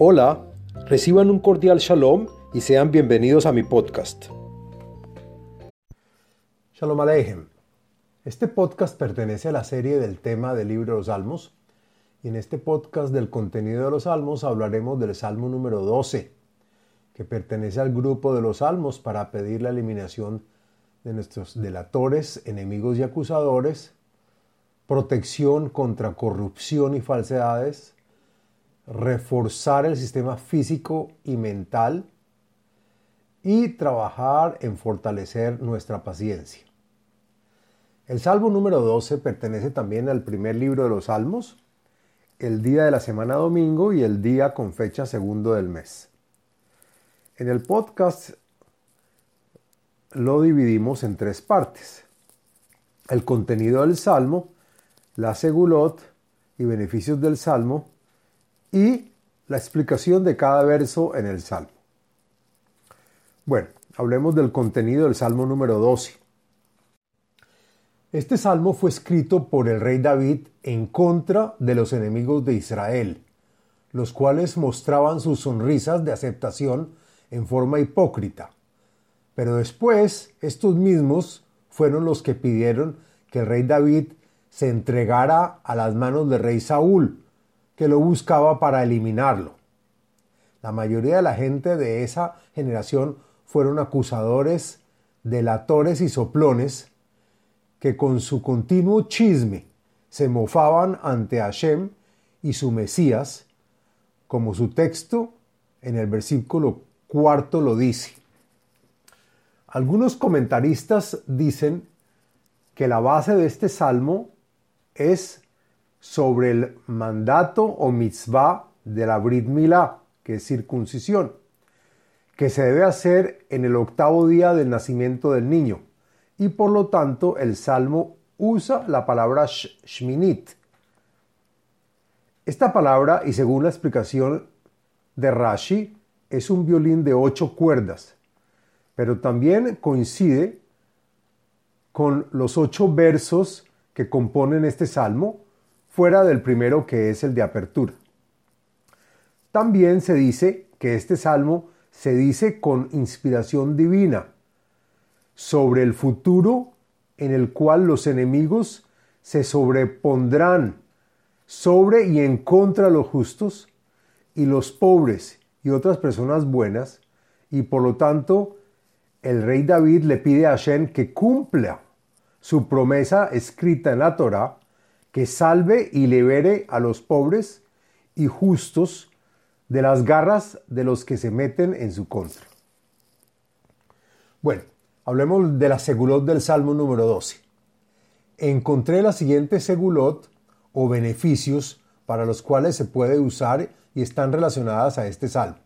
Hola, reciban un cordial shalom y sean bienvenidos a mi podcast. Shalom Aleichem. Este podcast pertenece a la serie del tema del libro de los Salmos y en este podcast del contenido de los Salmos hablaremos del Salmo número 12, que pertenece al grupo de los Salmos para pedir la eliminación de nuestros delatores, enemigos y acusadores, protección contra corrupción y falsedades, reforzar el sistema físico y mental y trabajar en fortalecer nuestra paciencia. El Salmo número 12 pertenece también al primer libro de los Salmos, el día de la semana domingo y el día con fecha segundo del mes. En el podcast lo dividimos en tres partes. El contenido del Salmo, la segulot y beneficios del Salmo y la explicación de cada verso en el Salmo. Bueno, hablemos del contenido del Salmo número 12. Este salmo fue escrito por el rey David en contra de los enemigos de Israel, los cuales mostraban sus sonrisas de aceptación en forma hipócrita. Pero después estos mismos fueron los que pidieron que el rey David se entregara a las manos del rey Saúl, que lo buscaba para eliminarlo. La mayoría de la gente de esa generación fueron acusadores, delatores y soplones que con su continuo chisme se mofaban ante Hashem y su Mesías, como su texto en el versículo cuarto lo dice. Algunos comentaristas dicen que la base de este salmo es sobre el mandato o mitzvah de la Brit Milá, que es circuncisión, que se debe hacer en el octavo día del nacimiento del niño, y por lo tanto el salmo usa la palabra shminit. Esta palabra, y según la explicación de Rashi, es un violín de ocho cuerdas, pero también coincide con los ocho versos que componen este salmo, fuera del primero que es el de apertura. También se dice que este salmo se dice con inspiración divina sobre el futuro en el cual los enemigos se sobrepondrán sobre y en contra de los justos y los pobres y otras personas buenas, y por lo tanto el rey David le pide a Hashem que cumpla su promesa escrita en la Torah que salve y libere a los pobres y justos de las garras de los que se meten en su contra. Bueno, hablemos de la segulot del Salmo número 12. Encontré la siguiente segulot o beneficios para los cuales se puede usar y están relacionadas a este salmo.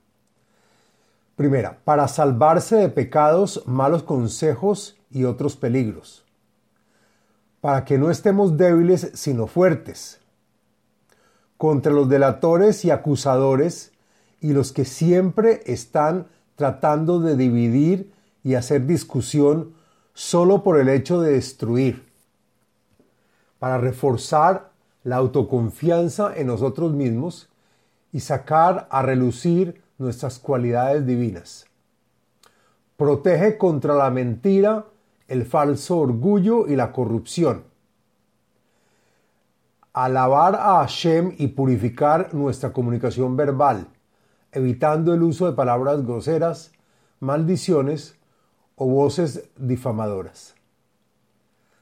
Primera, para salvarse de pecados, malos consejos y otros peligros para que no estemos débiles sino fuertes, contra los delatores y acusadores y los que siempre están tratando de dividir y hacer discusión solo por el hecho de destruir, para reforzar la autoconfianza en nosotros mismos y sacar a relucir nuestras cualidades divinas. Protege contra la mentira el falso orgullo y la corrupción. Alabar a Hashem y purificar nuestra comunicación verbal, evitando el uso de palabras groseras, maldiciones o voces difamadoras.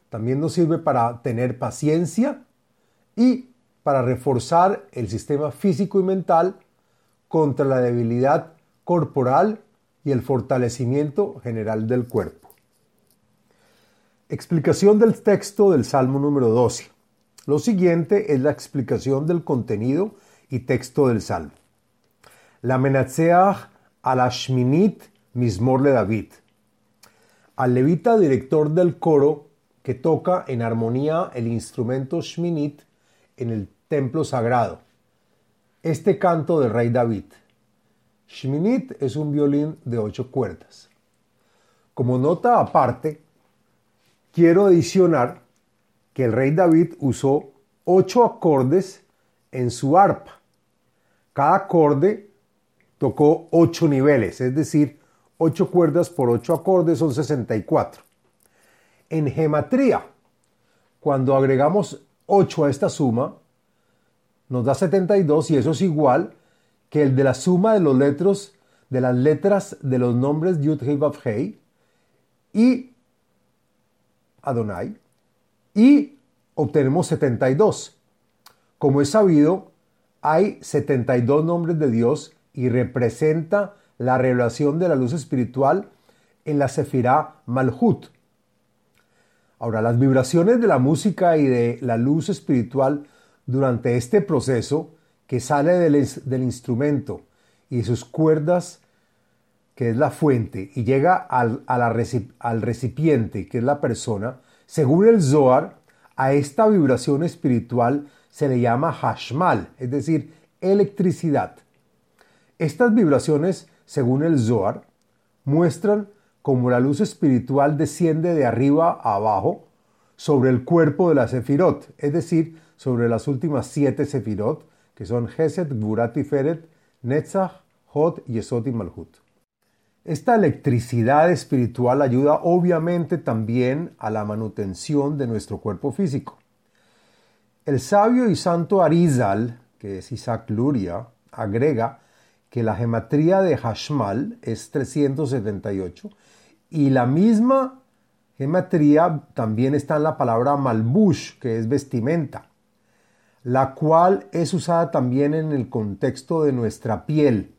También nos sirve para tener paciencia y para reforzar el sistema físico y mental contra la debilidad corporal y el fortalecimiento general del cuerpo. Explicación del texto del Salmo número 12. Lo siguiente es la explicación del contenido y texto del Salmo. La menatzeach al Ashminit Mismor le David. Al levita director del coro que toca en armonía el instrumento Shminit en el templo sagrado. Este canto del rey David. Shminit es un violín de ocho cuerdas. Como nota aparte, quiero adicionar que el rey David usó ocho acordes en su arpa. Cada acorde tocó ocho niveles, es decir, ocho cuerdas por ocho acordes son 64. En gematría, cuando agregamos 8 a esta suma, nos da 72 y eso es igual que el de la suma de los letras de las letras de los nombres Yud Hei Hei y Adonai y obtenemos 72. Como es sabido, hay 72 nombres de Dios y representa la revelación de la luz espiritual en la Sefirá Malhut. Ahora, las vibraciones de la música y de la luz espiritual durante este proceso que sale del, del instrumento y sus cuerdas, que es la fuente, y llega al, al recipiente, que es la persona, según el Zohar, a esta vibración espiritual se le llama hashmal, es decir, electricidad. Estas vibraciones, según el Zohar, muestran cómo la luz espiritual desciende de arriba a abajo sobre el cuerpo de la Sefirot, es decir, sobre las últimas siete Sefirot, que son Geset, Gvurat Feret, Netzach, Hot, Yesod y Malhut. Esta electricidad espiritual ayuda obviamente también a la manutención de nuestro cuerpo físico. El sabio y santo Arizal, que es Isaac Luria, agrega que la gematría de Hashmal es 378 y la misma gematría también está en la palabra malbush, que es vestimenta la cual es usada también en el contexto de nuestra piel,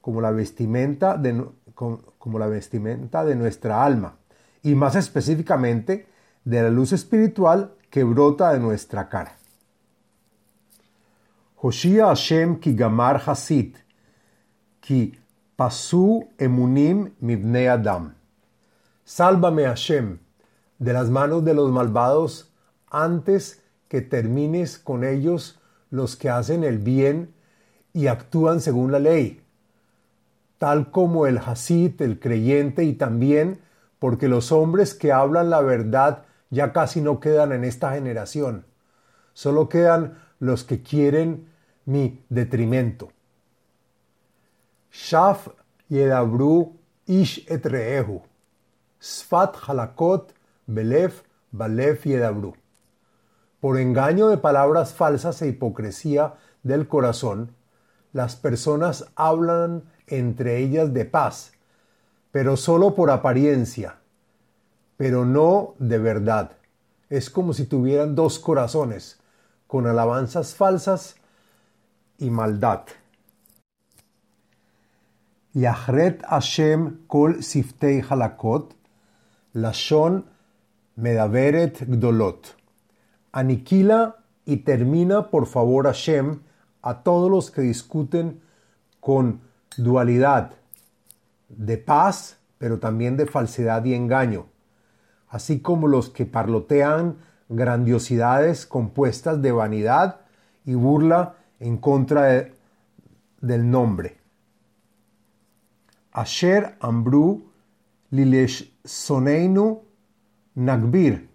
como la vestimenta de, como la vestimenta de nuestra alma, y más específicamente de la luz espiritual que brota de nuestra cara. Hoshia Hashem ki gamar hasit, pasu emunim mibne adam. Sálvame Hashem de las manos de los malvados antes que termines con ellos los que hacen el bien y actúan según la ley, tal como el Hasid, el creyente, y también porque los hombres que hablan la verdad ya casi no quedan en esta generación, solo quedan los que quieren mi detrimento. Shaf yedabru ish etreehu, sfat halakot belef balef yedabru por engaño de palabras falsas e hipocresía del corazón, las personas hablan entre ellas de paz, pero solo por apariencia, pero no de verdad. Es como si tuvieran dos corazones, con alabanzas falsas y maldad. Yahret Hashem kol siftei halakot, lashon medaveret gdolot aniquila y termina por favor Hashem a todos los que discuten con dualidad de paz, pero también de falsedad y engaño, así como los que parlotean grandiosidades compuestas de vanidad y burla en contra del nombre. Asher Ambru Lilesh Soneinu Nagbir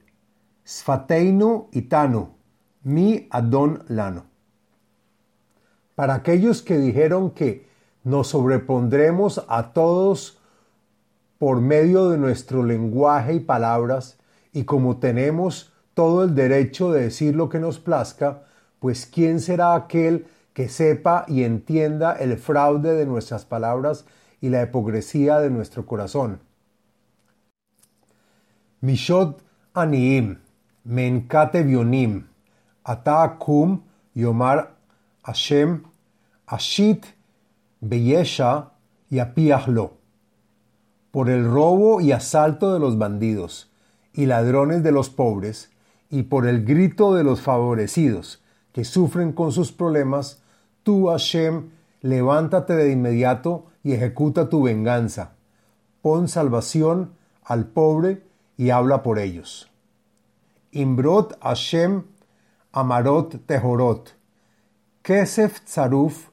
Sfateinu itanu, mi Adon lano. Para aquellos que dijeron que nos sobrepondremos a todos por medio de nuestro lenguaje y palabras, y como tenemos todo el derecho de decir lo que nos plazca, pues ¿quién será aquel que sepa y entienda el fraude de nuestras palabras y la hipocresía de nuestro corazón? Mishot Aniim Menkate Bionim, Atakum Yomar Hashem, Ashit Y Apiahlo, por el robo y asalto de los bandidos y ladrones de los pobres, y por el grito de los favorecidos que sufren con sus problemas, tú, Hashem, levántate de inmediato y ejecuta tu venganza. Pon salvación al pobre y habla por ellos. Imbrot Hashem Amarot Tehorot, Kesef Tzaruf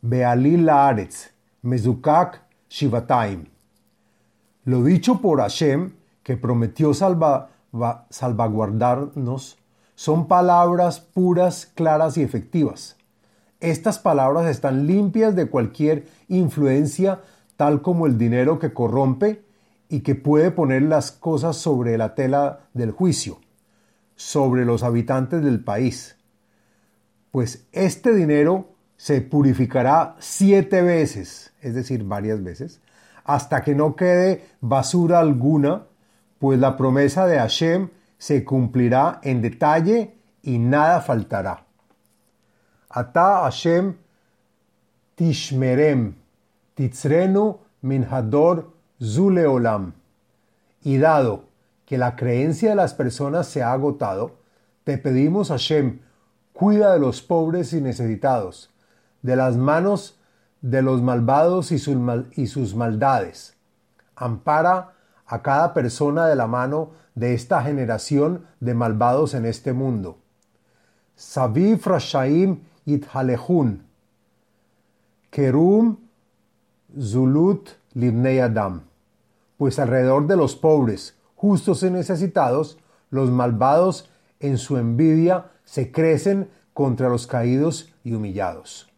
Bealil Laaretz, Mezukak Shivataim. Lo dicho por Hashem, que prometió salvaguardarnos, son palabras puras, claras y efectivas. Estas palabras están limpias de cualquier influencia tal como el dinero que corrompe y que puede poner las cosas sobre la tela del juicio, sobre los habitantes del país. Pues este dinero se purificará siete veces, es decir, varias veces, hasta que no quede basura alguna, pues la promesa de Hashem se cumplirá en detalle y nada faltará. Ata Hashem tishmerem, titzrenu min hador zuleolam. Y dado que la creencia de las personas se ha agotado, te pedimos Hashem, cuida de los pobres y necesitados, de las manos de los malvados y sus, y sus maldades. Ampara a cada persona de la mano de esta generación de malvados en este mundo. Saviv Rashaim Ithalehun, Kerum Zulut Libnei Adam. Pues alrededor de los pobres, justos y necesitados, los malvados en su envidia se crecen contra los caídos y humillados.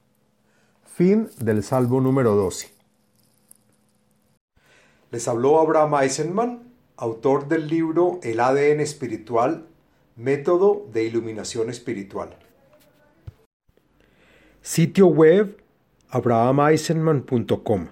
Fin del Salmo número 12. Les habló Abraham Eisenman, autor del libro El ADN espiritual, método de iluminación espiritual. Sitio web abrahameisenman.com